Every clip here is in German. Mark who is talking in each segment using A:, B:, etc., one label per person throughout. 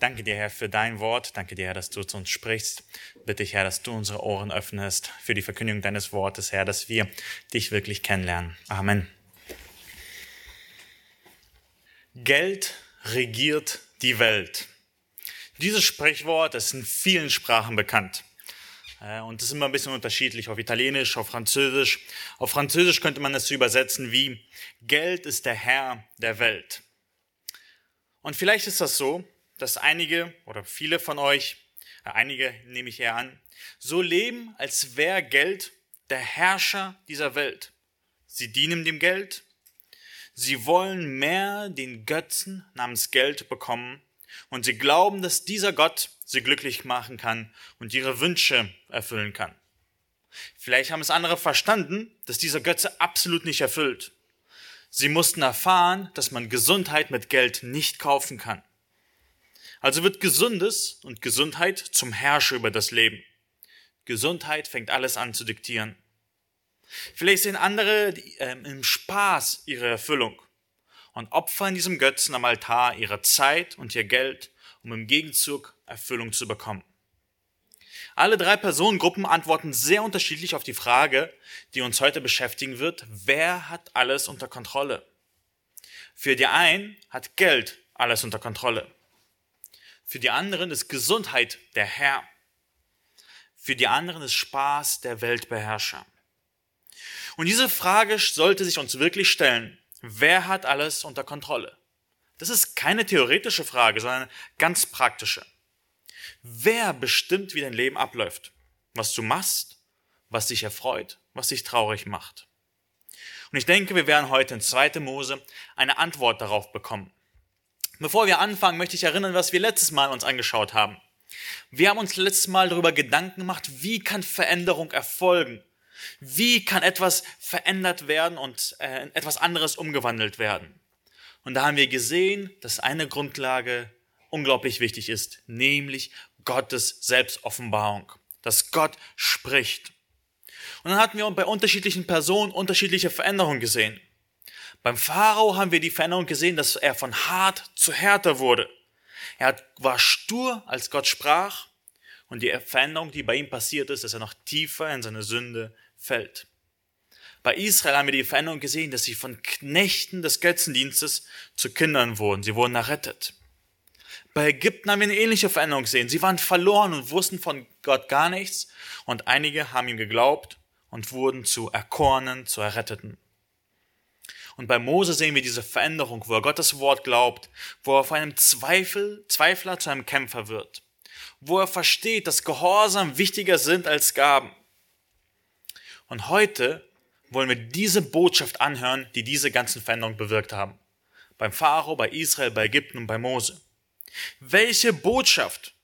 A: Danke dir, Herr, für dein Wort. Danke dir, Herr, dass du zu uns sprichst. Bitte ich, Herr, dass du unsere Ohren öffnest für die Verkündigung deines Wortes, Herr, dass wir dich wirklich kennenlernen. Amen. Geld regiert die Welt. Dieses Sprichwort ist in vielen Sprachen bekannt. Äh, und es ist immer ein bisschen unterschiedlich, auf Italienisch, auf Französisch. Auf Französisch könnte man es übersetzen wie Geld ist der Herr der Welt. Und vielleicht ist das so, dass einige oder viele von euch, äh, einige nehme ich eher an, so leben, als wäre Geld der Herrscher dieser Welt. Sie dienen dem Geld, sie wollen mehr den Götzen namens Geld bekommen und sie glauben, dass dieser Gott sie glücklich machen kann und ihre Wünsche erfüllen kann. Vielleicht haben es andere verstanden, dass dieser Götze absolut nicht erfüllt. Sie mussten erfahren, dass man Gesundheit mit Geld nicht kaufen kann. Also wird Gesundes und Gesundheit zum Herrscher über das Leben. Gesundheit fängt alles an zu diktieren. Vielleicht sehen andere äh, im Spaß ihre Erfüllung und opfern diesem Götzen am Altar ihre Zeit und ihr Geld, um im Gegenzug Erfüllung zu bekommen. Alle drei Personengruppen antworten sehr unterschiedlich auf die Frage, die uns heute beschäftigen wird, wer hat alles unter Kontrolle? Für die einen hat Geld alles unter Kontrolle. Für die anderen ist Gesundheit der Herr. Für die anderen ist Spaß der Weltbeherrscher. Und diese Frage sollte sich uns wirklich stellen. Wer hat alles unter Kontrolle? Das ist keine theoretische Frage, sondern ganz praktische. Wer bestimmt, wie dein Leben abläuft? Was du machst, was dich erfreut, was dich traurig macht? Und ich denke, wir werden heute in 2. Mose eine Antwort darauf bekommen. Bevor wir anfangen, möchte ich erinnern, was wir letztes Mal uns angeschaut haben. Wir haben uns letztes Mal darüber Gedanken gemacht, wie kann Veränderung erfolgen? Wie kann etwas verändert werden und äh, etwas anderes umgewandelt werden? Und da haben wir gesehen, dass eine Grundlage unglaublich wichtig ist, nämlich Gottes Selbstoffenbarung, dass Gott spricht. Und dann hatten wir bei unterschiedlichen Personen unterschiedliche Veränderungen gesehen. Beim Pharao haben wir die Veränderung gesehen, dass er von hart zu härter wurde. Er war stur, als Gott sprach, und die Veränderung, die bei ihm passiert ist, dass er noch tiefer in seine Sünde fällt. Bei Israel haben wir die Veränderung gesehen, dass sie von Knechten des Götzendienstes zu Kindern wurden. Sie wurden errettet. Bei Ägypten haben wir eine ähnliche Veränderung gesehen. Sie waren verloren und wussten von Gott gar nichts und einige haben ihm geglaubt und wurden zu Erkornen, zu Erretteten. Und bei Mose sehen wir diese Veränderung, wo er Gottes Wort glaubt, wo er von einem Zweifel, Zweifler zu einem Kämpfer wird, wo er versteht, dass Gehorsam wichtiger sind als Gaben. Und heute wollen wir diese Botschaft anhören, die diese ganzen Veränderungen bewirkt haben. Beim Pharao, bei Israel, bei Ägypten und bei Mose. Welche Botschaft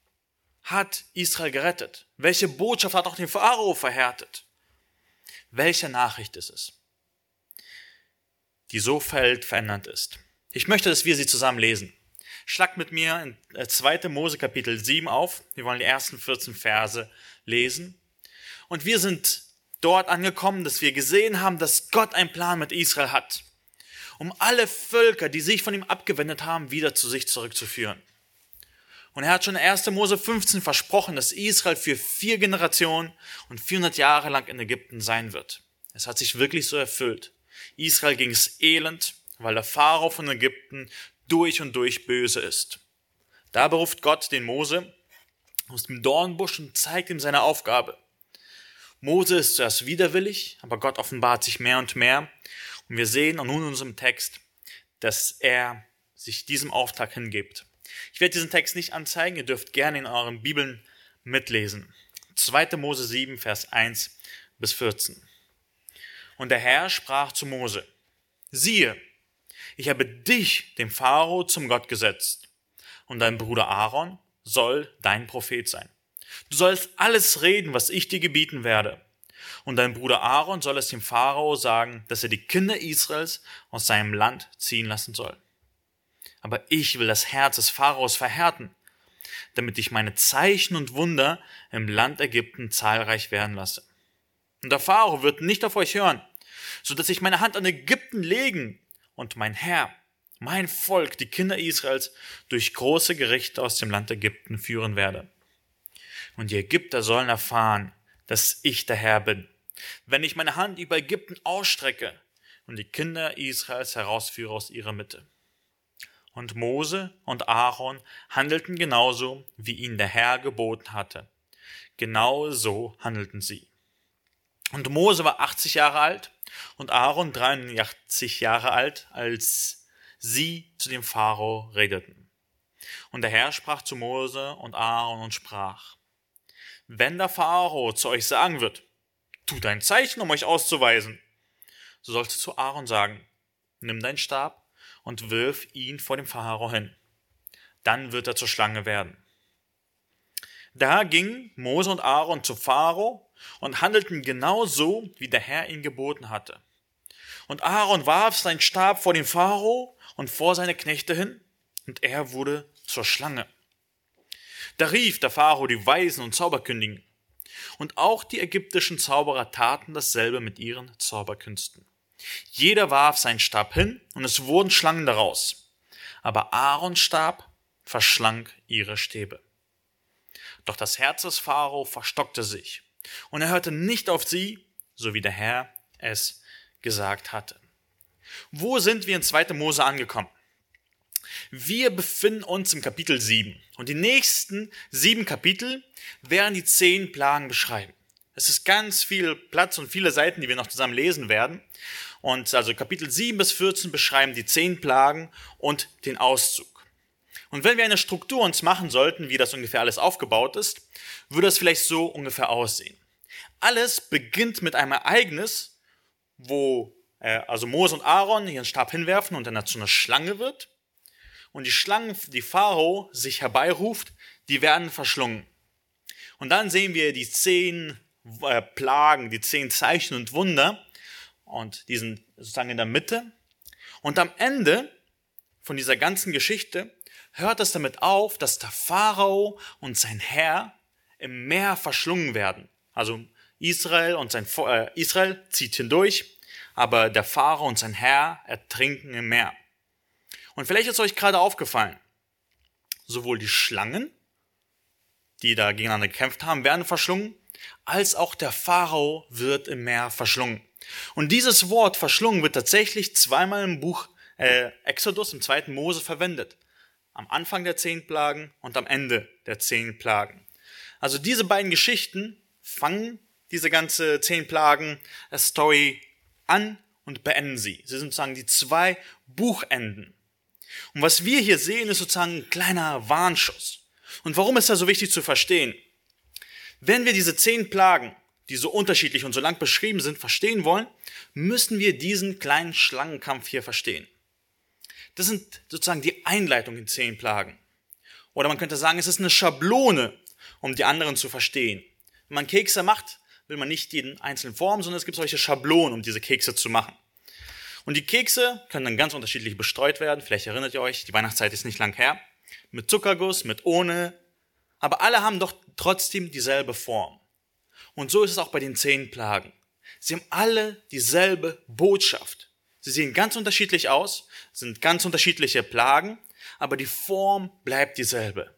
A: hat Israel gerettet? Welche Botschaft hat auch den Pharao verhärtet? Welche Nachricht ist es? Die so feldverändernd ist. Ich möchte, dass wir sie zusammen lesen. Schlagt mit mir in 2. Äh, Mose Kapitel 7 auf. Wir wollen die ersten 14 Verse lesen. Und wir sind dort angekommen, dass wir gesehen haben, dass Gott einen Plan mit Israel hat, um alle Völker, die sich von ihm abgewendet haben, wieder zu sich zurückzuführen. Und er hat schon in 1. Mose 15 versprochen, dass Israel für vier Generationen und 400 Jahre lang in Ägypten sein wird. Es hat sich wirklich so erfüllt. Israel ging es elend, weil der Pharao von Ägypten durch und durch böse ist. Da beruft Gott den Mose aus dem Dornbusch und zeigt ihm seine Aufgabe. Mose ist zuerst widerwillig, aber Gott offenbart sich mehr und mehr. Und wir sehen nun in unserem Text, dass er sich diesem Auftrag hingibt. Ich werde diesen Text nicht anzeigen, ihr dürft gerne in euren Bibeln mitlesen. 2. Mose 7, Vers 1 bis 14. Und der Herr sprach zu Mose, siehe, ich habe dich, dem Pharao, zum Gott gesetzt, und dein Bruder Aaron soll dein Prophet sein. Du sollst alles reden, was ich dir gebieten werde. Und dein Bruder Aaron soll es dem Pharao sagen, dass er die Kinder Israels aus seinem Land ziehen lassen soll. Aber ich will das Herz des Pharaos verhärten, damit ich meine Zeichen und Wunder im Land Ägypten zahlreich werden lasse. Und der Pharao wird nicht auf euch hören, so dass ich meine Hand an Ägypten legen und mein Herr, mein Volk, die Kinder Israels, durch große Gerichte aus dem Land Ägypten führen werde. Und die Ägypter sollen erfahren, dass ich der Herr bin, wenn ich meine Hand über Ägypten ausstrecke und die Kinder Israels herausführe aus ihrer Mitte. Und Mose und Aaron handelten genauso, wie ihnen der Herr geboten hatte. Genau so handelten sie. Und Mose war 80 Jahre alt und Aaron 83 Jahre alt, als sie zu dem Pharao redeten. Und der Herr sprach zu Mose und Aaron und sprach, wenn der Pharao zu euch sagen wird, tut ein Zeichen, um euch auszuweisen, so sollst du zu Aaron sagen, nimm deinen Stab und wirf ihn vor dem Pharao hin. Dann wird er zur Schlange werden. Da gingen Mose und Aaron zu Pharao und handelten genau so, wie der Herr ihn geboten hatte. Und Aaron warf seinen Stab vor den Pharao und vor seine Knechte hin, und er wurde zur Schlange. Da rief der Pharao die Weisen und Zauberkündigen. Und auch die ägyptischen Zauberer taten dasselbe mit ihren Zauberkünsten. Jeder warf seinen Stab hin, und es wurden Schlangen daraus. Aber Aarons Stab verschlang ihre Stäbe. Doch das Herz des Pharao verstockte sich, und er hörte nicht auf sie, so wie der Herr es gesagt hatte. Wo sind wir in 2. Mose angekommen? Wir befinden uns im Kapitel 7 und die nächsten sieben Kapitel werden die zehn Plagen beschreiben. Es ist ganz viel Platz und viele Seiten, die wir noch zusammen lesen werden. Und also Kapitel 7 bis 14 beschreiben die zehn Plagen und den Auszug. Und wenn wir eine Struktur uns machen sollten, wie das ungefähr alles aufgebaut ist, würde es vielleicht so ungefähr aussehen. Alles beginnt mit einem Ereignis, wo äh, also Mose und Aaron ihren Stab hinwerfen und dann dazu eine Schlange wird. Und die Schlangen, die Pharao sich herbeiruft, die werden verschlungen. Und dann sehen wir die zehn äh, Plagen, die zehn Zeichen und Wunder. Und die sind sozusagen in der Mitte. Und am Ende von dieser ganzen Geschichte hört es damit auf, dass der Pharao und sein Herr im Meer verschlungen werden. Also Israel und sein äh, Israel zieht hindurch, aber der Pharao und sein Herr ertrinken im Meer. Und vielleicht ist euch gerade aufgefallen, sowohl die Schlangen, die da gegeneinander gekämpft haben, werden verschlungen, als auch der Pharao wird im Meer verschlungen. Und dieses Wort verschlungen wird tatsächlich zweimal im Buch äh, Exodus, im zweiten Mose verwendet am Anfang der zehn Plagen und am Ende der zehn Plagen. Also diese beiden Geschichten fangen diese ganze zehn Plagen äh, Story an und beenden sie. Sie sind sozusagen die zwei Buchenden. Und was wir hier sehen, ist sozusagen ein kleiner Warnschuss. Und warum ist das so wichtig zu verstehen? Wenn wir diese zehn Plagen, die so unterschiedlich und so lang beschrieben sind, verstehen wollen, müssen wir diesen kleinen Schlangenkampf hier verstehen. Das sind sozusagen die Einleitung in zehn Plagen. Oder man könnte sagen, es ist eine Schablone, um die anderen zu verstehen. Wenn man Kekse macht, will man nicht jeden einzelnen formen, sondern es gibt solche Schablonen, um diese Kekse zu machen. Und die Kekse können dann ganz unterschiedlich bestreut werden. Vielleicht erinnert ihr euch, die Weihnachtszeit ist nicht lang her. Mit Zuckerguss, mit ohne. Aber alle haben doch trotzdem dieselbe Form. Und so ist es auch bei den zehn Plagen. Sie haben alle dieselbe Botschaft. Sie sehen ganz unterschiedlich aus, sind ganz unterschiedliche Plagen, aber die Form bleibt dieselbe.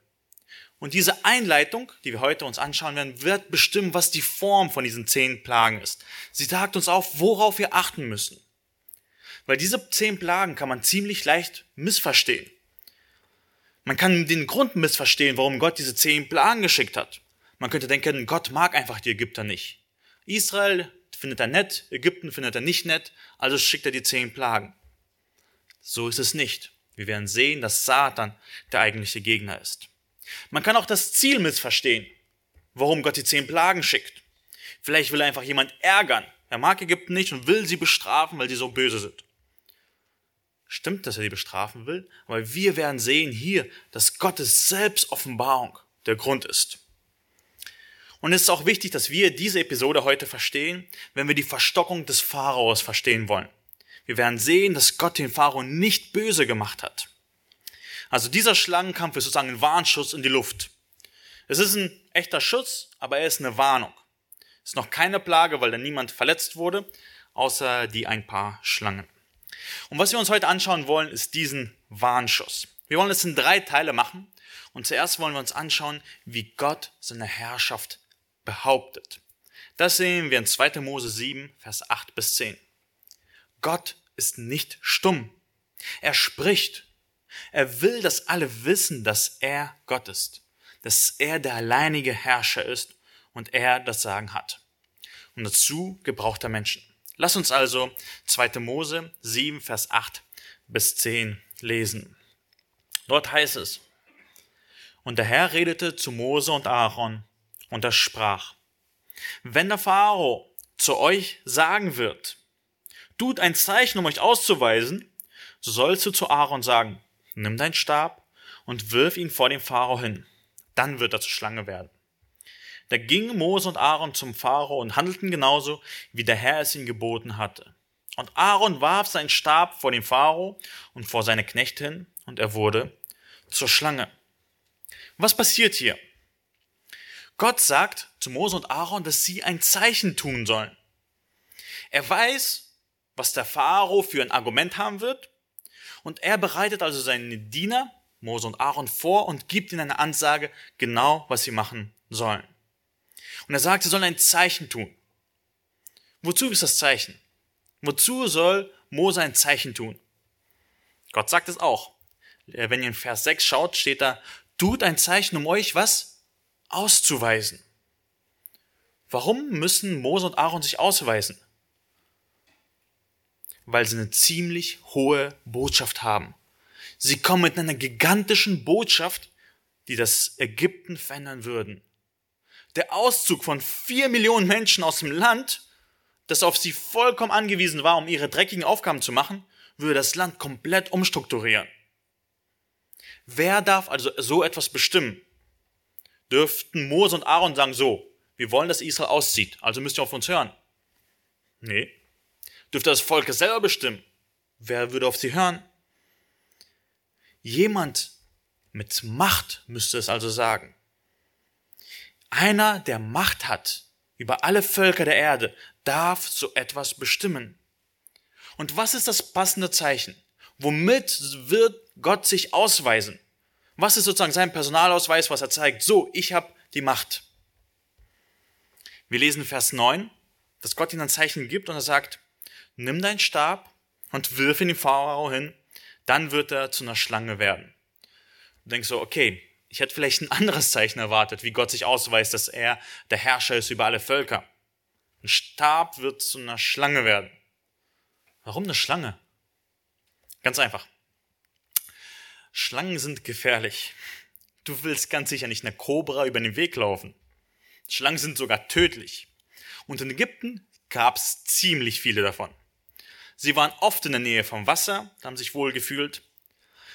A: Und diese Einleitung, die wir heute uns anschauen werden, wird bestimmen, was die Form von diesen zehn Plagen ist. Sie sagt uns auf, worauf wir achten müssen. Weil diese zehn Plagen kann man ziemlich leicht missverstehen. Man kann den Grund missverstehen, warum Gott diese zehn Plagen geschickt hat. Man könnte denken, Gott mag einfach die Ägypter nicht. Israel findet er nett, Ägypten findet er nicht nett, also schickt er die zehn Plagen. So ist es nicht. Wir werden sehen, dass Satan der eigentliche Gegner ist. Man kann auch das Ziel missverstehen, warum Gott die zehn Plagen schickt. Vielleicht will er einfach jemand ärgern. Er mag Ägypten nicht und will sie bestrafen, weil sie so böse sind. Stimmt, dass er sie bestrafen will, aber wir werden sehen hier, dass Gottes Selbstoffenbarung der Grund ist. Und es ist auch wichtig, dass wir diese Episode heute verstehen, wenn wir die Verstockung des Pharaos verstehen wollen. Wir werden sehen, dass Gott den Pharao nicht böse gemacht hat. Also dieser Schlangenkampf ist sozusagen ein Warnschuss in die Luft. Es ist ein echter Schutz, aber er ist eine Warnung. Es ist noch keine Plage, weil da niemand verletzt wurde, außer die ein paar Schlangen. Und was wir uns heute anschauen wollen, ist diesen Warnschuss. Wir wollen es in drei Teile machen. Und zuerst wollen wir uns anschauen, wie Gott seine Herrschaft behauptet. Das sehen wir in 2. Mose 7, Vers 8 bis 10. Gott ist nicht stumm. Er spricht. Er will, dass alle wissen, dass er Gott ist, dass er der alleinige Herrscher ist und er das Sagen hat. Und dazu gebraucht er Menschen. Lass uns also 2. Mose 7, Vers 8 bis 10 lesen. Dort heißt es, und der Herr redete zu Mose und Aaron, und er sprach, wenn der Pharao zu euch sagen wird, tut ein Zeichen, um euch auszuweisen, so sollst du zu Aaron sagen, nimm deinen Stab und wirf ihn vor dem Pharao hin, dann wird er zur Schlange werden. Da gingen Mose und Aaron zum Pharao und handelten genauso, wie der Herr es ihnen geboten hatte. Und Aaron warf seinen Stab vor den Pharao und vor seine Knechte hin, und er wurde zur Schlange. Was passiert hier? Gott sagt zu Mose und Aaron, dass sie ein Zeichen tun sollen. Er weiß, was der Pharao für ein Argument haben wird, und er bereitet also seine Diener, Mose und Aaron, vor und gibt ihnen eine Ansage, genau was sie machen sollen. Und er sagt, sie sollen ein Zeichen tun. Wozu ist das Zeichen? Wozu soll Mose ein Zeichen tun? Gott sagt es auch. Äh, wenn ihr in Vers 6 schaut, steht da, tut ein Zeichen, um euch was auszuweisen. Warum müssen Mose und Aaron sich ausweisen? Weil sie eine ziemlich hohe Botschaft haben. Sie kommen mit einer gigantischen Botschaft, die das Ägypten verändern würden der Auszug von vier Millionen Menschen aus dem Land, das auf sie vollkommen angewiesen war, um ihre dreckigen Aufgaben zu machen, würde das Land komplett umstrukturieren. Wer darf also so etwas bestimmen? Dürften Mose und Aaron sagen so, wir wollen, dass Israel auszieht, also müsst ihr auf uns hören? Nee. Dürfte das Volk selber bestimmen? Wer würde auf sie hören? Jemand mit Macht müsste es also sagen. Einer, der Macht hat über alle Völker der Erde, darf so etwas bestimmen. Und was ist das passende Zeichen? Womit wird Gott sich ausweisen? Was ist sozusagen sein Personalausweis, was er zeigt? So, ich habe die Macht. Wir lesen Vers 9, dass Gott ihnen ein Zeichen gibt und er sagt, nimm deinen Stab und wirf ihn dem Pharao hin, dann wird er zu einer Schlange werden. Du denkst so, okay, ich hätte vielleicht ein anderes Zeichen erwartet, wie Gott sich ausweist, dass er der Herrscher ist über alle Völker. Ein Stab wird zu einer Schlange werden. Warum eine Schlange? Ganz einfach. Schlangen sind gefährlich. Du willst ganz sicher nicht einer Kobra über den Weg laufen. Schlangen sind sogar tödlich. Und in Ägypten gab es ziemlich viele davon. Sie waren oft in der Nähe vom Wasser, haben sich wohl gefühlt.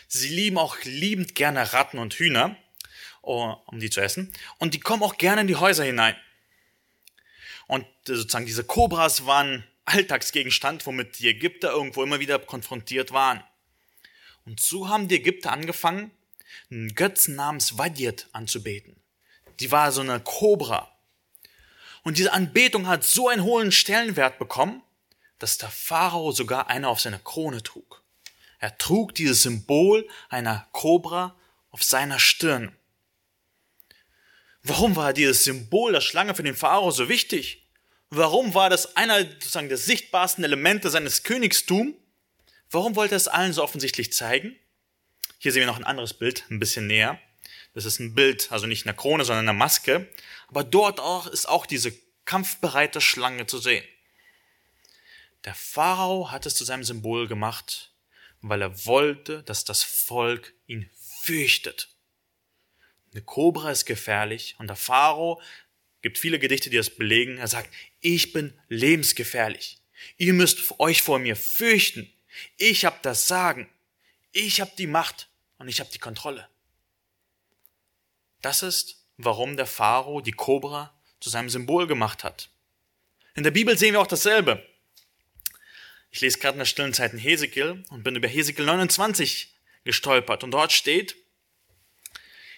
A: Sie lieben auch liebend gerne Ratten und Hühner Oh, um die zu essen. Und die kommen auch gerne in die Häuser hinein. Und äh, sozusagen diese Kobras waren Alltagsgegenstand, womit die Ägypter irgendwo immer wieder konfrontiert waren. Und so haben die Ägypter angefangen, einen Götzen namens Wadiet anzubeten. Die war so eine Kobra. Und diese Anbetung hat so einen hohen Stellenwert bekommen, dass der Pharao sogar eine auf seiner Krone trug. Er trug dieses Symbol einer Kobra auf seiner Stirn. Warum war dieses Symbol der Schlange für den Pharao so wichtig? Warum war das einer sozusagen der sichtbarsten Elemente seines Königstums? Warum wollte er es allen so offensichtlich zeigen? Hier sehen wir noch ein anderes Bild, ein bisschen näher. Das ist ein Bild, also nicht eine Krone, sondern eine Maske. Aber dort auch ist auch diese kampfbereite Schlange zu sehen. Der Pharao hat es zu seinem Symbol gemacht, weil er wollte, dass das Volk ihn fürchtet. Eine Kobra ist gefährlich und der Pharao gibt viele Gedichte, die das belegen. Er sagt, ich bin lebensgefährlich. Ihr müsst euch vor mir fürchten. Ich habe das Sagen. Ich habe die Macht und ich habe die Kontrolle. Das ist, warum der Pharao die Kobra zu seinem Symbol gemacht hat. In der Bibel sehen wir auch dasselbe. Ich lese gerade in der stillen Zeit in Hesekiel und bin über Hesekiel 29 gestolpert und dort steht,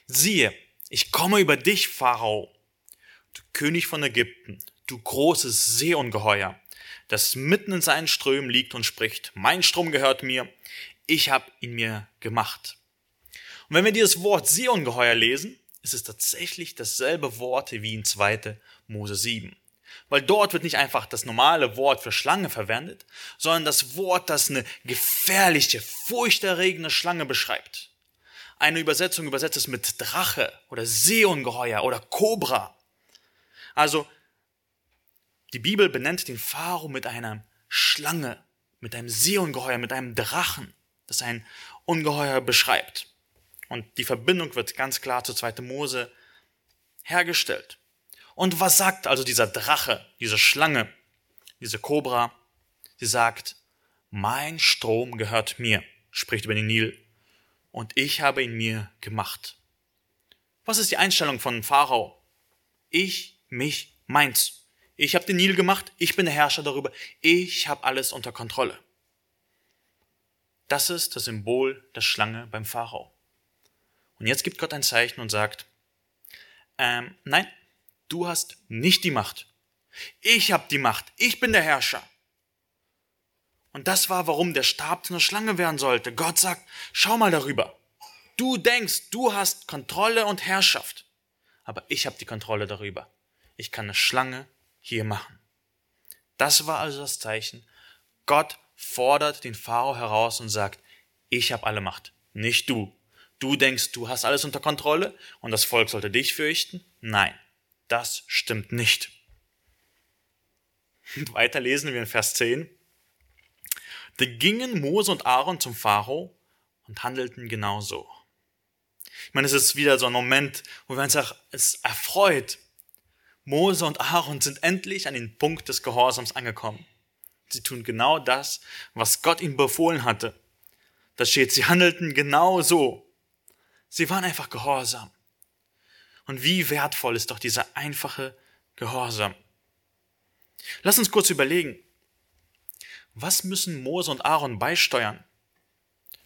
A: Siehe, ich komme über dich, Pharao, du König von Ägypten, du großes Seeungeheuer. Das mitten in seinen Strömen liegt und spricht, mein Strom gehört mir, ich habe ihn mir gemacht. Und wenn wir dieses Wort Seeungeheuer lesen, ist es tatsächlich dasselbe Wort wie in 2. Mose 7. Weil dort wird nicht einfach das normale Wort für Schlange verwendet, sondern das Wort, das eine gefährliche, furchterregende Schlange beschreibt. Eine Übersetzung übersetzt es mit Drache oder Seeungeheuer oder Kobra. Also, die Bibel benennt den Pharao mit einer Schlange, mit einem Seeungeheuer, mit einem Drachen, das ein Ungeheuer beschreibt. Und die Verbindung wird ganz klar zu 2. Mose hergestellt. Und was sagt also dieser Drache, diese Schlange, diese Kobra? Sie sagt, mein Strom gehört mir, spricht über den Nil, und ich habe ihn mir gemacht. Was ist die Einstellung von Pharao? Ich, mich, meins. Ich habe den Nil gemacht, ich bin der Herrscher darüber, ich habe alles unter Kontrolle. Das ist das Symbol der Schlange beim Pharao. Und jetzt gibt Gott ein Zeichen und sagt, ähm, nein, du hast nicht die Macht. Ich habe die Macht. Ich bin der Herrscher. Und das war, warum der Stab zu einer Schlange werden sollte. Gott sagt, schau mal darüber. Du denkst, du hast Kontrolle und Herrschaft. Aber ich habe die Kontrolle darüber. Ich kann eine Schlange hier machen. Das war also das Zeichen. Gott fordert den Pharao heraus und sagt, ich habe alle Macht, nicht du. Du denkst, du hast alles unter Kontrolle und das Volk sollte dich fürchten? Nein. Das stimmt nicht. Weiter lesen wir in Vers 10. Da gingen Mose und Aaron zum Pharao und handelten genauso. Ich meine, es ist wieder so ein Moment, wo wir uns auch es erfreut. Mose und Aaron sind endlich an den Punkt des Gehorsams angekommen. Sie tun genau das, was Gott ihnen befohlen hatte. Da steht, sie handelten genau so. Sie waren einfach gehorsam. Und wie wertvoll ist doch dieser einfache Gehorsam. Lass uns kurz überlegen. Was müssen Mose und Aaron beisteuern?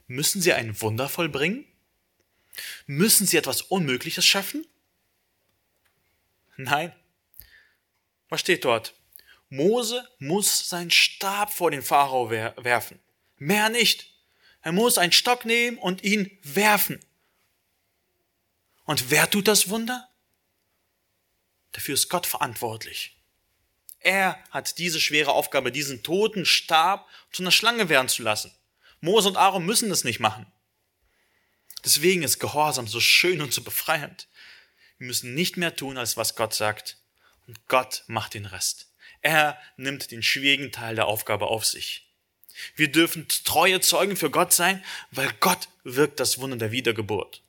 A: Müssen sie ein Wunder vollbringen? Müssen sie etwas Unmögliches schaffen? Nein. Was steht dort? Mose muss seinen Stab vor den Pharao werfen. Mehr nicht. Er muss einen Stock nehmen und ihn werfen. Und wer tut das Wunder? Dafür ist Gott verantwortlich. Er hat diese schwere Aufgabe, diesen toten Stab zu einer Schlange werden zu lassen. Mose und Aaron müssen das nicht machen. Deswegen ist Gehorsam so schön und so befreiend. Wir müssen nicht mehr tun, als was Gott sagt. Gott macht den Rest. Er nimmt den schwierigen Teil der Aufgabe auf sich. Wir dürfen treue Zeugen für Gott sein, weil Gott wirkt das Wunder der Wiedergeburt.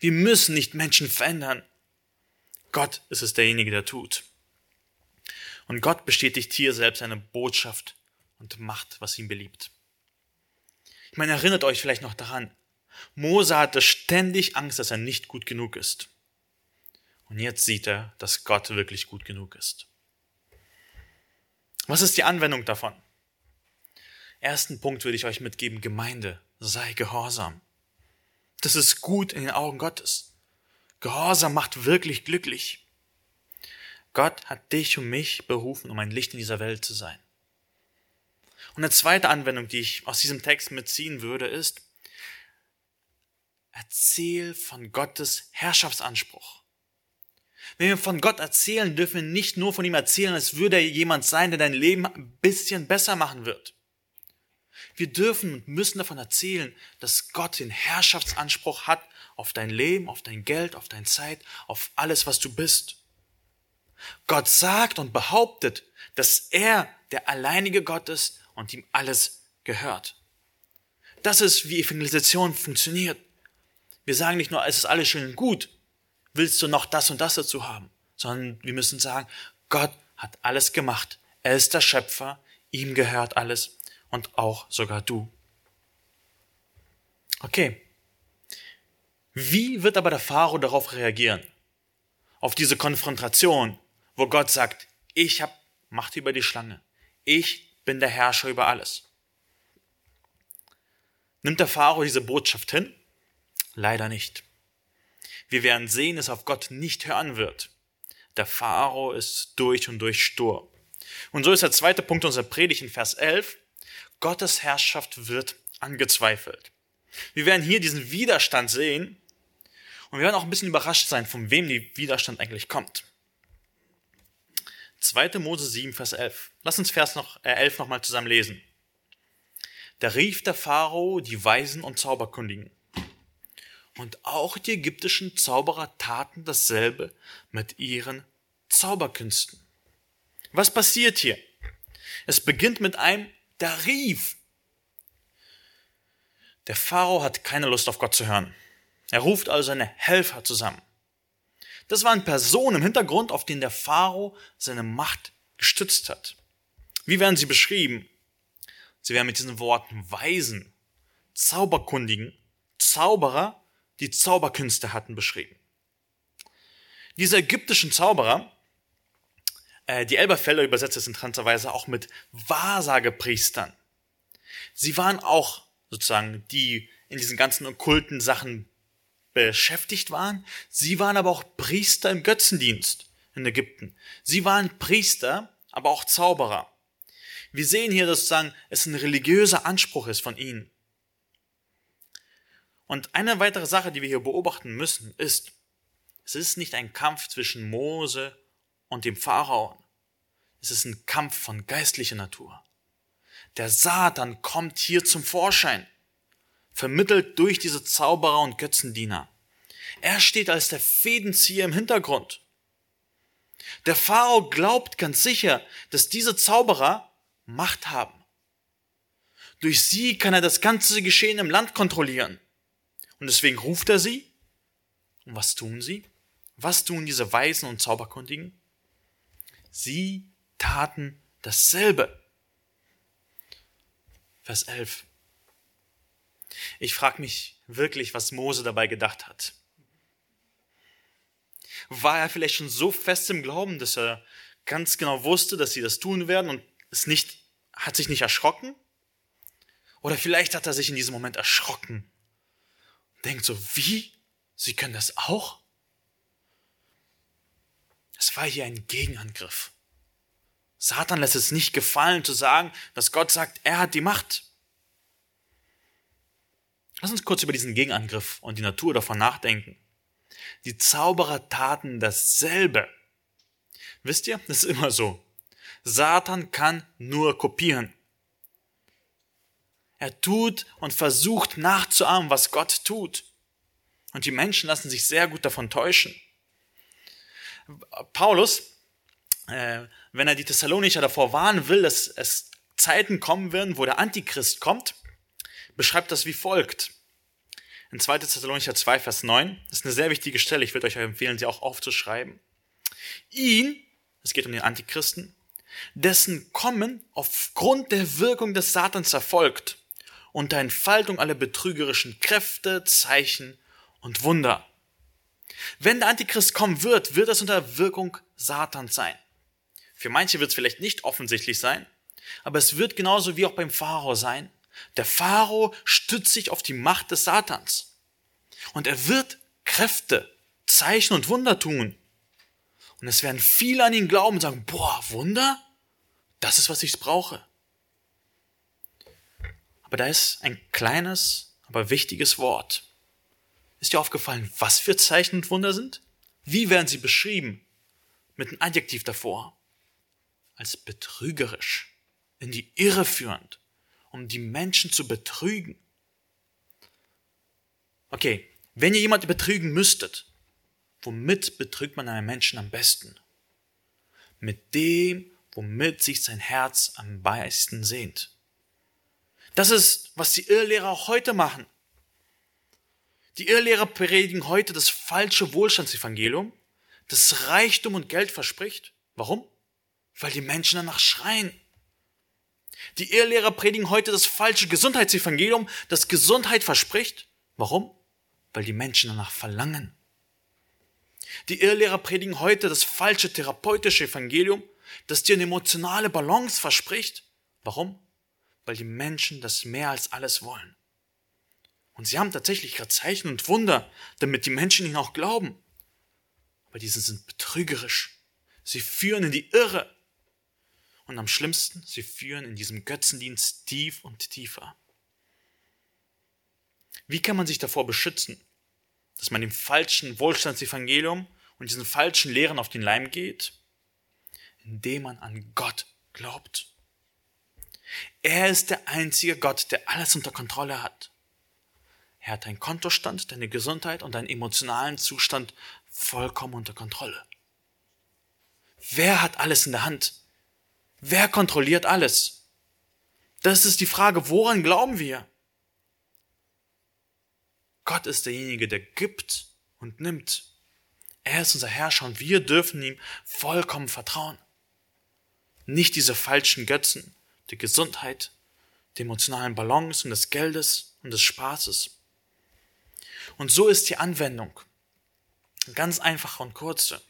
A: Wir müssen nicht Menschen verändern. Gott ist es derjenige, der tut. Und Gott bestätigt hier selbst seine Botschaft und macht, was ihm beliebt. Ich meine, erinnert euch vielleicht noch daran, Mose hatte ständig Angst, dass er nicht gut genug ist. Und jetzt sieht er, dass Gott wirklich gut genug ist. Was ist die Anwendung davon? Ersten Punkt würde ich euch mitgeben, Gemeinde, sei gehorsam. Das ist gut in den Augen Gottes. Gehorsam macht wirklich glücklich. Gott hat dich und mich berufen, um ein Licht in dieser Welt zu sein. Und eine zweite Anwendung, die ich aus diesem Text mitziehen würde, ist, erzähl von Gottes Herrschaftsanspruch. Wenn wir von Gott erzählen, dürfen wir nicht nur von ihm erzählen, als würde er jemand sein, der dein Leben ein bisschen besser machen wird. Wir dürfen und müssen davon erzählen, dass Gott den Herrschaftsanspruch hat auf dein Leben, auf dein Geld, auf deine Zeit, auf alles, was du bist. Gott sagt und behauptet, dass er der alleinige Gott ist und ihm alles gehört. Das ist, wie Evangelisation funktioniert. Wir sagen nicht nur, es ist alles schön und gut, willst du noch das und das dazu haben, sondern wir müssen sagen, Gott hat alles gemacht. Er ist der Schöpfer, ihm gehört alles und auch sogar du. Okay. Wie wird aber der Pharao darauf reagieren? Auf diese Konfrontation, wo Gott sagt, ich habe Macht über die Schlange. Ich bin der Herrscher über alles. Nimmt der Pharao diese Botschaft hin? Leider nicht. Wir werden sehen, dass auf Gott nicht hören wird. Der Pharao ist durch und durch stur. Und so ist der zweite Punkt unserer Predigt in Vers 11. Gottes Herrschaft wird angezweifelt. Wir werden hier diesen Widerstand sehen und wir werden auch ein bisschen überrascht sein, von wem der Widerstand eigentlich kommt. 2. Mose 7, Vers 11. Lass uns Vers noch, äh, 11 nochmal zusammen lesen. Da rief der Pharao die Weisen und Zauberkundigen. Und auch die ägyptischen Zauberer taten dasselbe mit ihren Zauberkünsten. Was passiert hier? Es beginnt mit einem, da rief. Der Pharao hat keine Lust auf Gott zu hören. Er ruft also seine Helfer zusammen. Das waren Personen im Hintergrund, auf denen der Pharao seine Macht gestützt hat. Wie werden sie beschrieben? Sie werden mit diesen Worten Weisen, Zauberkundigen, Zauberer, die Zauberkünste hatten, beschrieben. Diese ägyptischen Zauberer, äh, die Elberfelder übersetzt es interessanterweise auch mit Wahrsagepriestern. Sie waren auch sozusagen die in diesen ganzen okkulten Sachen beschäftigt waren. Sie waren aber auch Priester im Götzendienst in Ägypten. Sie waren Priester, aber auch Zauberer. Wir sehen hier, dass sozusagen es ein religiöser Anspruch ist von ihnen. Und eine weitere Sache, die wir hier beobachten müssen, ist, es ist nicht ein Kampf zwischen Mose und dem Pharao. Es ist ein Kampf von geistlicher Natur. Der Satan kommt hier zum Vorschein, vermittelt durch diese Zauberer und Götzendiener. Er steht als der Fädenzieher im Hintergrund. Der Pharao glaubt ganz sicher, dass diese Zauberer Macht haben. Durch sie kann er das ganze Geschehen im Land kontrollieren. Und deswegen ruft er sie. Und was tun sie? Was tun diese Weisen und Zauberkundigen? Sie taten dasselbe. Vers 11. Ich frage mich wirklich, was Mose dabei gedacht hat. War er vielleicht schon so fest im Glauben, dass er ganz genau wusste, dass sie das tun werden und es nicht, hat sich nicht erschrocken? Oder vielleicht hat er sich in diesem Moment erschrocken. Denkt so, wie? Sie können das auch? Es war hier ein Gegenangriff. Satan lässt es nicht gefallen zu sagen, dass Gott sagt, er hat die Macht. Lass uns kurz über diesen Gegenangriff und die Natur davon nachdenken. Die Zauberer taten dasselbe. Wisst ihr, das ist immer so. Satan kann nur kopieren. Er tut und versucht nachzuahmen, was Gott tut. Und die Menschen lassen sich sehr gut davon täuschen. Paulus, äh, wenn er die Thessalonicher davor warnen will, dass es Zeiten kommen werden, wo der Antichrist kommt, beschreibt das wie folgt. In 2. Thessalonicher 2, Vers 9, das ist eine sehr wichtige Stelle, ich würde euch empfehlen, sie auch aufzuschreiben. Ihn, es geht um den Antichristen, dessen Kommen aufgrund der Wirkung des Satans erfolgt, unter Entfaltung aller betrügerischen Kräfte, Zeichen und Wunder. Wenn der Antichrist kommen wird, wird es unter Wirkung Satans sein. Für manche wird es vielleicht nicht offensichtlich sein, aber es wird genauso wie auch beim Pharao sein. Der Pharao stützt sich auf die Macht des Satans. Und er wird Kräfte, Zeichen und Wunder tun. Und es werden viele an ihn glauben und sagen, boah, Wunder? Das ist, was ich brauche. Aber da ist ein kleines, aber wichtiges Wort. Ist dir aufgefallen, was für Zeichen und Wunder sind? Wie werden sie beschrieben? Mit einem Adjektiv davor. Als betrügerisch, in die Irre führend, um die Menschen zu betrügen. Okay, wenn ihr jemanden betrügen müsstet, womit betrügt man einen Menschen am besten? Mit dem, womit sich sein Herz am meisten sehnt. Das ist, was die Irrlehrer auch heute machen. Die Irrlehrer predigen heute das falsche Wohlstandsevangelium, das Reichtum und Geld verspricht. Warum? Weil die Menschen danach schreien. Die Irrlehrer predigen heute das falsche Gesundheitsevangelium, das Gesundheit verspricht. Warum? Weil die Menschen danach verlangen. Die Irrlehrer predigen heute das falsche therapeutische Evangelium, das dir eine emotionale Balance verspricht. Warum? Weil die Menschen das mehr als alles wollen. Und sie haben tatsächlich gerade Zeichen und Wunder, damit die Menschen ihnen auch glauben. Aber diese sind betrügerisch. Sie führen in die Irre. Und am schlimmsten, sie führen in diesem Götzendienst tief und tiefer. Wie kann man sich davor beschützen, dass man dem falschen Wohlstandsevangelium und diesen falschen Lehren auf den Leim geht? Indem man an Gott glaubt. Er ist der einzige Gott, der alles unter Kontrolle hat. Er hat deinen Kontostand, deine Gesundheit und deinen emotionalen Zustand vollkommen unter Kontrolle. Wer hat alles in der Hand? Wer kontrolliert alles? Das ist die Frage, woran glauben wir? Gott ist derjenige, der gibt und nimmt. Er ist unser Herrscher und wir dürfen ihm vollkommen vertrauen. Nicht diese falschen Götzen, die Gesundheit, die emotionalen Ballons und des Geldes und des Spaßes. Und so ist die Anwendung. Ganz einfach und kurze.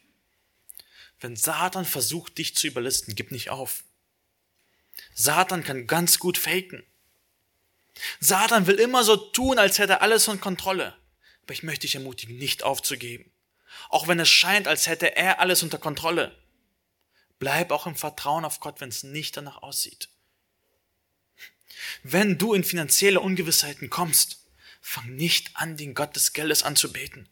A: Wenn Satan versucht, dich zu überlisten, gib nicht auf. Satan kann ganz gut faken. Satan will immer so tun, als hätte er alles unter Kontrolle. Aber ich möchte dich ermutigen, nicht aufzugeben. Auch wenn es scheint, als hätte er alles unter Kontrolle. Bleib auch im Vertrauen auf Gott, wenn es nicht danach aussieht. Wenn du in finanzielle Ungewissheiten kommst, fang nicht an, den Gott des Geldes anzubeten.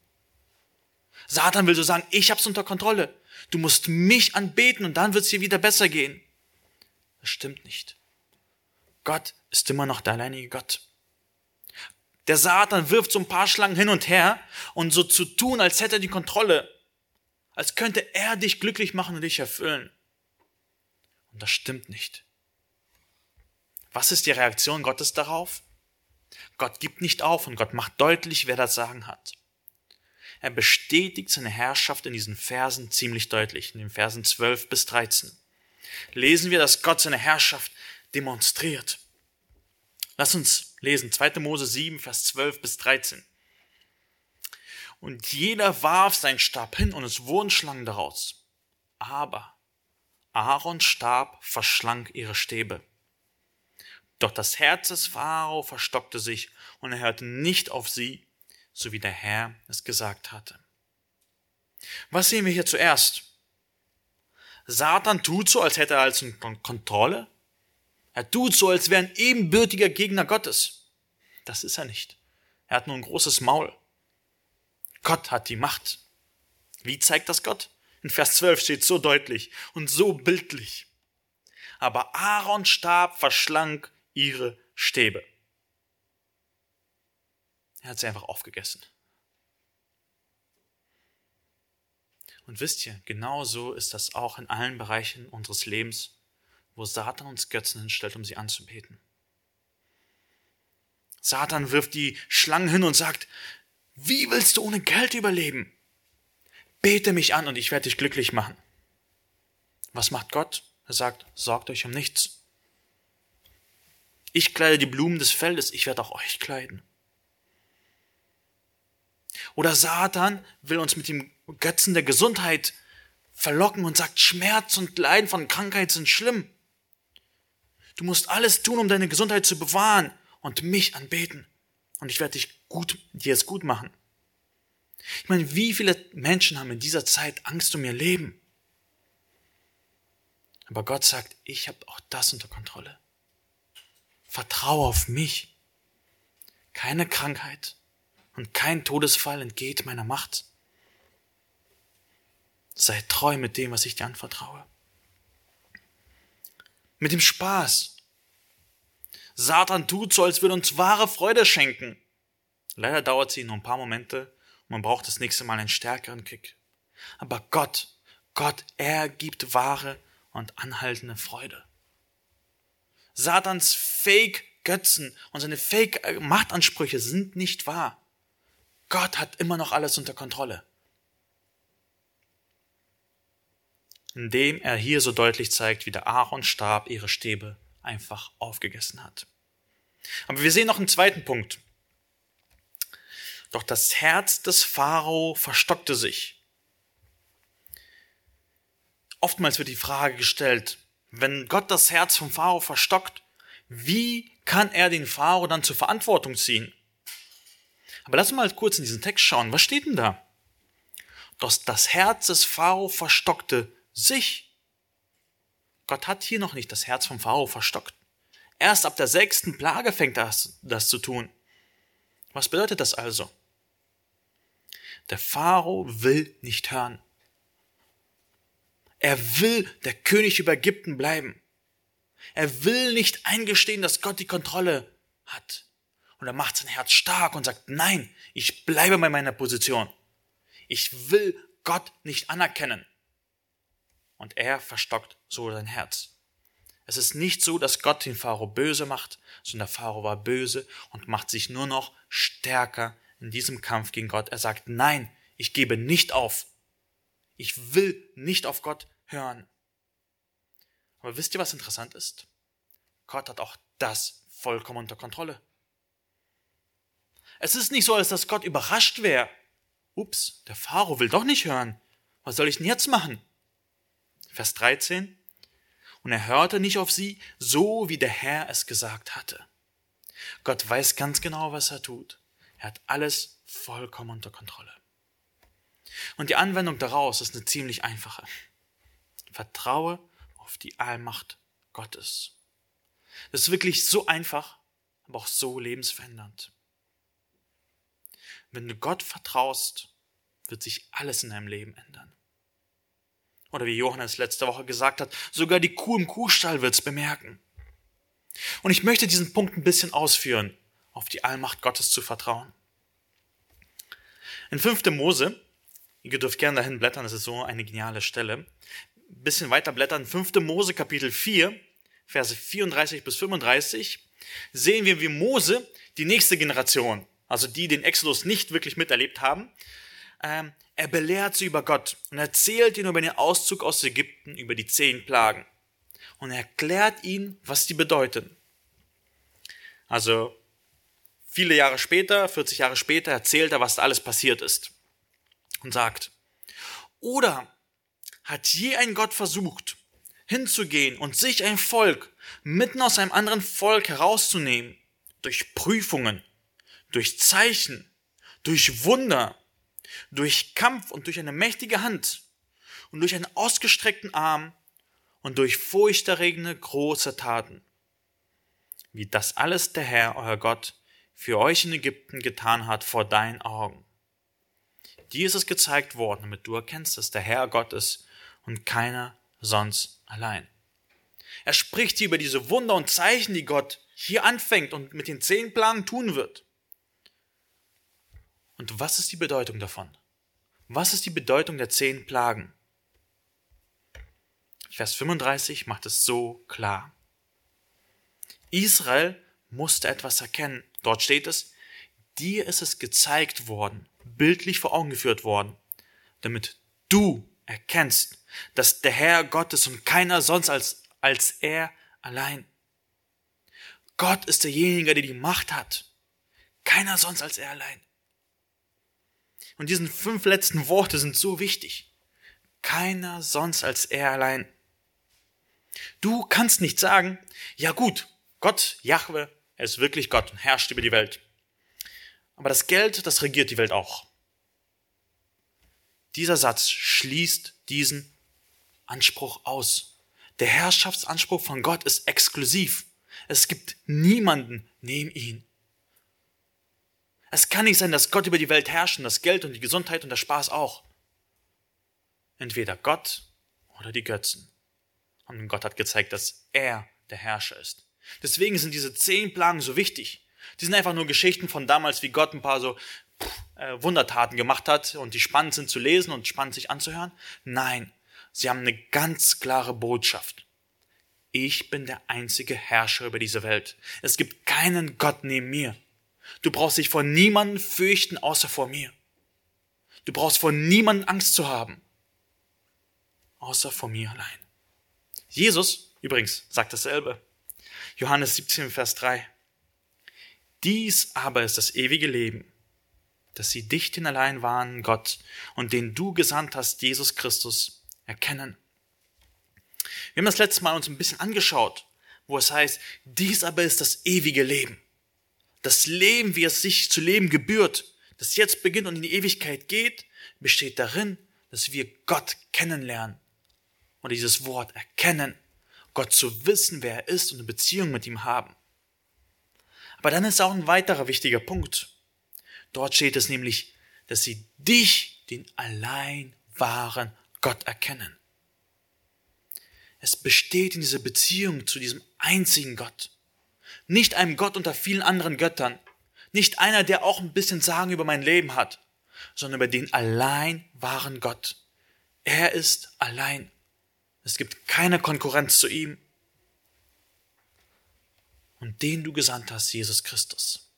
A: Satan will so sagen, ich hab's unter Kontrolle. Du musst mich anbeten und dann wird's dir wieder besser gehen. Das stimmt nicht. Gott ist immer noch der alleinige Gott. Der Satan wirft so ein paar Schlangen hin und her und so zu tun, als hätte er die Kontrolle, als könnte er dich glücklich machen und dich erfüllen. Und das stimmt nicht. Was ist die Reaktion Gottes darauf? Gott gibt nicht auf und Gott macht deutlich, wer das Sagen hat. Er bestätigt seine Herrschaft in diesen Versen ziemlich deutlich, in den Versen 12 bis 13. Lesen wir, dass Gott seine Herrschaft demonstriert. Lass uns lesen 2. Mose 7, Vers 12 bis 13. Und jeder warf seinen Stab hin und es wurden Schlangen daraus. Aber Aarons Stab verschlang ihre Stäbe. Doch das Herz des Pharao verstockte sich und er hörte nicht auf sie, so wie der Herr es gesagt hatte. Was sehen wir hier zuerst? Satan tut so, als hätte er in Kontrolle. Er tut so, als wäre ein ebenbürtiger Gegner Gottes. Das ist er nicht. Er hat nur ein großes Maul. Gott hat die Macht. Wie zeigt das Gott? In Vers 12 steht so deutlich und so bildlich. Aber Aarons Stab verschlang ihre Stäbe. Er hat sie einfach aufgegessen. Und wisst ihr, genau so ist das auch in allen Bereichen unseres Lebens, wo Satan uns Götzen hinstellt, um sie anzubeten. Satan wirft die Schlangen hin und sagt, wie willst du ohne Geld überleben? Bete mich an und ich werde dich glücklich machen. Was macht Gott? Er sagt, sorgt euch um nichts. Ich kleide die Blumen des Feldes, ich werde auch euch kleiden. Oder Satan will uns mit dem Götzen der Gesundheit verlocken und sagt, Schmerz und Leiden von Krankheit sind schlimm. Du musst alles tun, um deine Gesundheit zu bewahren und mich anbeten. Und ich werde dich gut, dir es gut machen. Ich meine, wie viele Menschen haben in dieser Zeit Angst um ihr Leben? Aber Gott sagt, ich habe auch das unter Kontrolle. Vertraue auf mich. Keine Krankheit und kein Todesfall entgeht meiner Macht. Sei treu mit dem, was ich dir anvertraue. Mit dem Spaß. Satan tut so, als würde uns wahre Freude schenken. Leider dauert sie nur ein paar Momente und man braucht das nächste Mal einen stärkeren Kick. Aber Gott, Gott, er gibt wahre und anhaltende Freude. Satans Fake-Götzen und seine Fake-Machtansprüche sind nicht wahr. Gott hat immer noch alles unter Kontrolle. Indem er hier so deutlich zeigt, wie der Aaron Stab ihre Stäbe einfach aufgegessen hat. Aber wir sehen noch einen zweiten Punkt. Doch das Herz des Pharao verstockte sich. Oftmals wird die Frage gestellt, wenn Gott das Herz vom Pharao verstockt, wie kann er den Pharao dann zur Verantwortung ziehen? Aber lass mal kurz in diesen Text schauen. Was steht denn da? Doch das Herz des Pharao verstockte sich. Gott hat hier noch nicht das Herz vom Pharao verstockt. Erst ab der sechsten Plage fängt das, das zu tun. Was bedeutet das also? Der Pharao will nicht hören. Er will der König über Ägypten bleiben. Er will nicht eingestehen, dass Gott die Kontrolle hat. Und er macht sein Herz stark und sagt, nein, ich bleibe bei meiner Position. Ich will Gott nicht anerkennen. Und er verstockt so sein Herz. Es ist nicht so, dass Gott den Pharao böse macht, sondern der Pharao war böse und macht sich nur noch stärker in diesem Kampf gegen Gott. Er sagt, nein, ich gebe nicht auf. Ich will nicht auf Gott hören. Aber wisst ihr, was interessant ist? Gott hat auch das vollkommen unter Kontrolle. Es ist nicht so, als dass Gott überrascht wäre. Ups, der Pharao will doch nicht hören. Was soll ich denn jetzt machen? Vers 13. Und er hörte nicht auf sie, so wie der Herr es gesagt hatte. Gott weiß ganz genau, was er tut. Er hat alles vollkommen unter Kontrolle. Und die Anwendung daraus ist eine ziemlich einfache. Vertraue auf die Allmacht Gottes. Das ist wirklich so einfach, aber auch so lebensverändernd. Wenn du Gott vertraust, wird sich alles in deinem Leben ändern. Oder wie Johannes letzte Woche gesagt hat, sogar die Kuh im Kuhstall wird's bemerken. Und ich möchte diesen Punkt ein bisschen ausführen, auf die Allmacht Gottes zu vertrauen. In 5. Mose, ihr dürft gerne dahin blättern, das ist so eine geniale Stelle, bisschen weiter blättern, 5. Mose Kapitel 4, Verse 34 bis 35, sehen wir, wie Mose die nächste Generation, also die den Exodus nicht wirklich miterlebt haben, ähm, er belehrt sie über Gott und erzählt ihnen über den Auszug aus Ägypten, über die zehn Plagen und erklärt ihnen, was die bedeuten. Also viele Jahre später, 40 Jahre später, erzählt er, was da alles passiert ist und sagt, oder hat je ein Gott versucht, hinzugehen und sich ein Volk mitten aus einem anderen Volk herauszunehmen, durch Prüfungen, durch Zeichen, durch Wunder, durch Kampf und durch eine mächtige Hand und durch einen ausgestreckten Arm und durch furchterregende große Taten. Wie das alles der Herr, euer Gott, für euch in Ägypten getan hat vor deinen Augen. Dir ist es gezeigt worden, damit du erkennst, dass der Herr Gott ist und keiner sonst allein. Er spricht hier über diese Wunder und Zeichen, die Gott hier anfängt und mit den zehn Plagen tun wird. Und was ist die Bedeutung davon? Was ist die Bedeutung der zehn Plagen? Vers 35 macht es so klar. Israel musste etwas erkennen. Dort steht es, dir ist es gezeigt worden, bildlich vor Augen geführt worden, damit du erkennst, dass der Herr Gott ist und keiner sonst als, als er allein. Gott ist derjenige, der die Macht hat. Keiner sonst als er allein. Und diesen fünf letzten Worte sind so wichtig. Keiner sonst als er allein. Du kannst nicht sagen, ja gut, Gott, Jahwe, er ist wirklich Gott und herrscht über die Welt. Aber das Geld, das regiert die Welt auch. Dieser Satz schließt diesen Anspruch aus. Der Herrschaftsanspruch von Gott ist exklusiv. Es gibt niemanden neben ihn. Es kann nicht sein, dass Gott über die Welt herrscht und das Geld und die Gesundheit und der Spaß auch. Entweder Gott oder die Götzen. Und Gott hat gezeigt, dass er der Herrscher ist. Deswegen sind diese zehn Plagen so wichtig. Die sind einfach nur Geschichten von damals, wie Gott ein paar so äh, Wundertaten gemacht hat und die spannend sind zu lesen und spannend sich anzuhören. Nein, sie haben eine ganz klare Botschaft. Ich bin der einzige Herrscher über diese Welt. Es gibt keinen Gott neben mir. Du brauchst dich vor niemanden fürchten, außer vor mir. Du brauchst vor niemanden Angst zu haben, außer vor mir allein. Jesus, übrigens, sagt dasselbe. Johannes 17, Vers 3. Dies aber ist das ewige Leben, dass sie dich den allein wahren Gott und den du gesandt hast, Jesus Christus, erkennen. Wir haben das letzte Mal uns ein bisschen angeschaut, wo es heißt, dies aber ist das ewige Leben. Das Leben, wie es sich zu leben gebührt, das jetzt beginnt und in die Ewigkeit geht, besteht darin, dass wir Gott kennenlernen. Oder dieses Wort erkennen. Gott zu wissen, wer er ist und eine Beziehung mit ihm haben. Aber dann ist auch ein weiterer wichtiger Punkt. Dort steht es nämlich, dass sie dich, den allein wahren Gott, erkennen. Es besteht in dieser Beziehung zu diesem einzigen Gott. Nicht einem Gott unter vielen anderen Göttern. Nicht einer, der auch ein bisschen Sagen über mein Leben hat, sondern über den allein wahren Gott. Er ist allein. Es gibt keine Konkurrenz zu ihm. Und den du gesandt hast, Jesus Christus.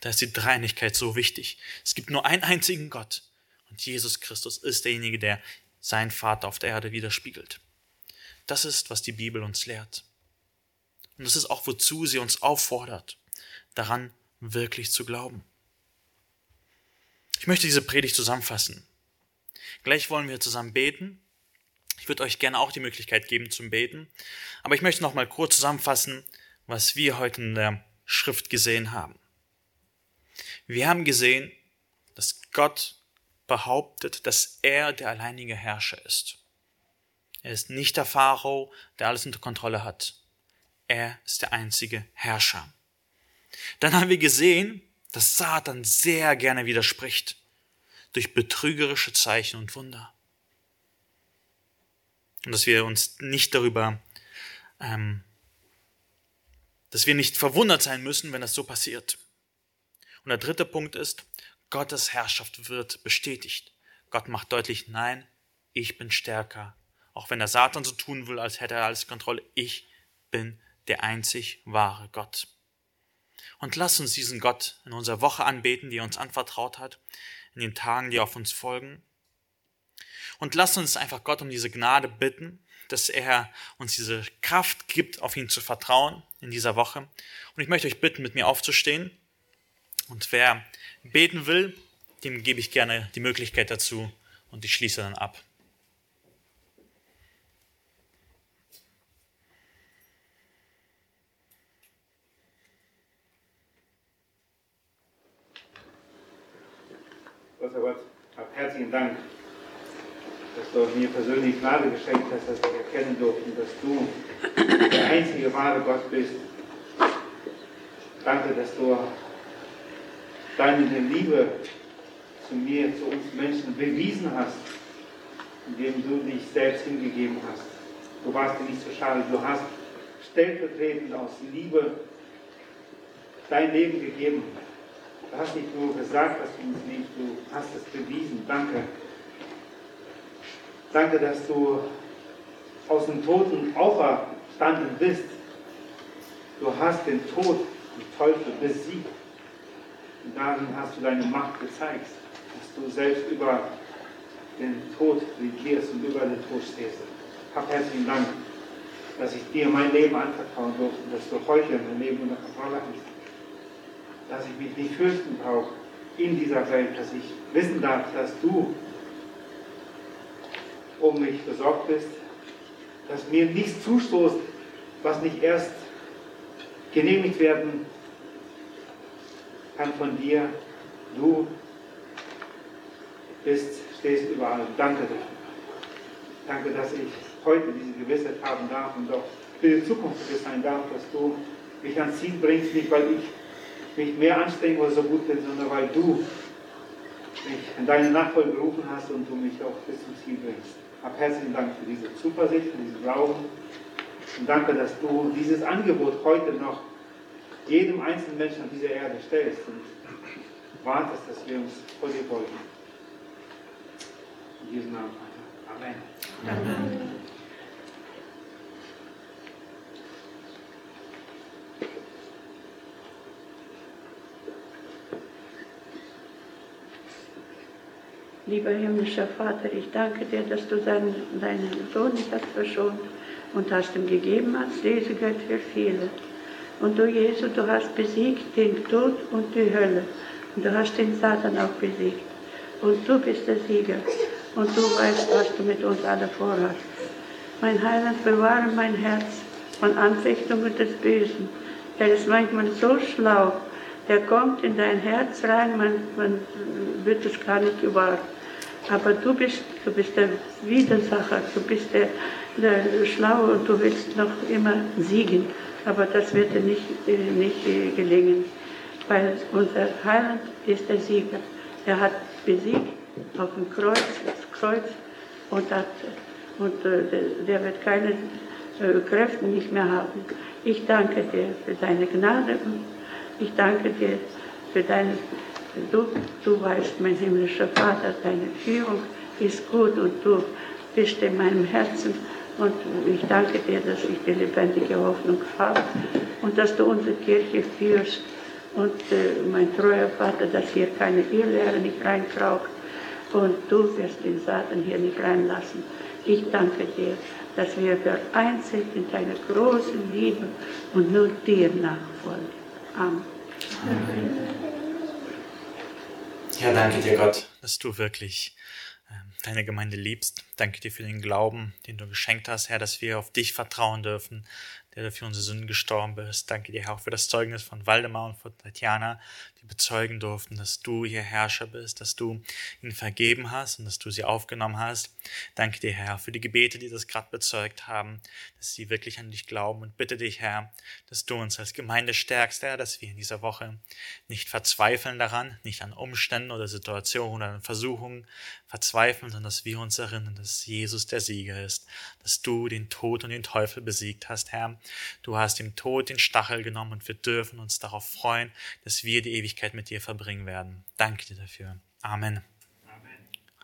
A: Da ist die Dreinigkeit so wichtig. Es gibt nur einen einzigen Gott. Und Jesus Christus ist derjenige, der seinen Vater auf der Erde widerspiegelt. Das ist, was die Bibel uns lehrt. Und das ist auch, wozu sie uns auffordert, daran wirklich zu glauben. Ich möchte diese Predigt zusammenfassen. Gleich wollen wir zusammen beten. Ich würde euch gerne auch die Möglichkeit geben zum Beten. Aber ich möchte noch mal kurz zusammenfassen, was wir heute in der Schrift gesehen haben. Wir haben gesehen, dass Gott behauptet, dass er der alleinige Herrscher ist. Er ist nicht der Pharao, der alles unter Kontrolle hat. Er ist der einzige Herrscher. Dann haben wir gesehen, dass Satan sehr gerne widerspricht durch betrügerische Zeichen und Wunder. Und dass wir uns nicht darüber, ähm, dass wir nicht verwundert sein müssen, wenn das so passiert. Und der dritte Punkt ist, Gottes Herrschaft wird bestätigt. Gott macht deutlich, nein, ich bin stärker auch wenn der Satan so tun will, als hätte er alles Kontrolle, ich bin der einzig wahre Gott. Und lass uns diesen Gott in unserer Woche anbeten, die er uns anvertraut hat, in den Tagen, die auf uns folgen. Und lass uns einfach Gott um diese Gnade bitten, dass er uns diese Kraft gibt, auf ihn zu vertrauen in dieser Woche. Und ich möchte euch bitten, mit mir aufzustehen. Und wer beten will, dem gebe ich gerne die Möglichkeit dazu und ich schließe dann ab.
B: Großer Gott, herzlichen Dank, dass du mir persönlich Gnade geschenkt hast, dass ich erkennen durfte, dass du der einzige wahre Gott bist. Danke, dass du deine Liebe zu mir, zu uns Menschen bewiesen hast, indem du dich selbst hingegeben hast. Du warst dir nicht so schade, du hast stellvertretend aus Liebe dein Leben gegeben. Du hast nicht nur gesagt, dass du uns liebst, du hast es bewiesen. Danke. Danke, dass du aus dem Toten auferstanden bist. Du hast den Tod, den Teufel besiegt. Und darin hast du deine Macht gezeigt, dass du selbst über den Tod regierst und über den Tod stehst. Hab herzlichen Dank, dass ich dir mein Leben anvertrauen durfte, dass du heute mein Leben unter Kontrolle hast dass ich mich nicht fürchten brauche in dieser Welt, dass ich wissen darf, dass du um mich besorgt bist, dass mir nichts zustoßt, was nicht erst genehmigt werden kann von dir. Du bist, stehst überall. Danke dafür. Danke, dass ich heute diese Gewissheit haben darf und auch für die Zukunft sein darf, dass du mich ans Ziel bringst, nicht weil ich mich mehr anstrengen oder so gut bin, sondern weil du mich in deine Nachfolge gerufen hast und du mich auch bis zum Ziel bringst. Hab herzlichen Dank für diese Zuversicht, für diesen Glauben und danke, dass du dieses Angebot heute noch jedem einzelnen Menschen auf dieser Erde stellst und wartest, dass wir uns vor dir beugen. In diesem Namen. Amen. Amen.
C: Lieber himmlischer Vater, ich danke dir, dass du deinen, deinen Sohn nicht hast verschont und hast ihm gegeben als Lesegeld für viele. Und du, Jesus, du hast besiegt den Tod und die Hölle. Und du hast den Satan auch besiegt. Und du bist der Sieger. Und du weißt, was du mit uns alle vorhast. Mein Heiland, bewahre mein Herz von Anfechtungen des Bösen. Er ist manchmal so schlau, der kommt in dein Herz rein, man, man wird es gar nicht gewahr. Aber du bist, du bist der Widersacher, du bist der, der Schlaue und du willst noch immer siegen. Aber das wird dir nicht, äh, nicht äh, gelingen, weil unser Heiland ist der Sieger. Er hat besiegt auf dem Kreuz, das Kreuz und, hat, und äh, der wird keine Kräfte nicht mehr haben. Ich danke dir für deine Gnade und ich danke dir für deine Du, du weißt, mein himmlischer Vater, deine Führung ist gut und du bist in meinem Herzen. Und ich danke dir, dass ich die lebendige Hoffnung habe und dass du unsere Kirche führst. Und äh, mein treuer Vater, dass hier keine Irrlehre nicht reinkraucht und du wirst den Satan hier nicht reinlassen. Ich danke dir, dass wir vereint sind in deiner großen Liebe und nur dir nachfolgen. Amen. Amen.
A: Ja, danke dir, Gott, dass du wirklich ähm, deine Gemeinde liebst. Danke dir für den Glauben, den du geschenkt hast, Herr, dass wir auf dich vertrauen dürfen, der du für unsere Sünden gestorben bist. Danke dir, Herr, auch für das Zeugnis von Waldemar und von Tatjana, die bezeugen durften, dass du ihr Herrscher bist, dass du ihnen vergeben hast und dass du sie aufgenommen hast. Danke dir, Herr, für die Gebete, die das gerade bezeugt haben, dass sie wirklich an dich glauben und bitte dich, Herr, dass du uns als Gemeinde stärkst, Herr, dass wir in dieser Woche nicht verzweifeln daran, nicht an Umständen oder Situationen oder an Versuchungen verzweifeln, sondern dass wir uns erinnern, dass Jesus der Sieger ist, dass du den Tod und den Teufel besiegt hast, Herr. Du hast dem Tod den Stachel genommen und wir dürfen uns darauf freuen, dass wir die Ewigkeit mit dir verbringen werden. Danke dir dafür. Amen.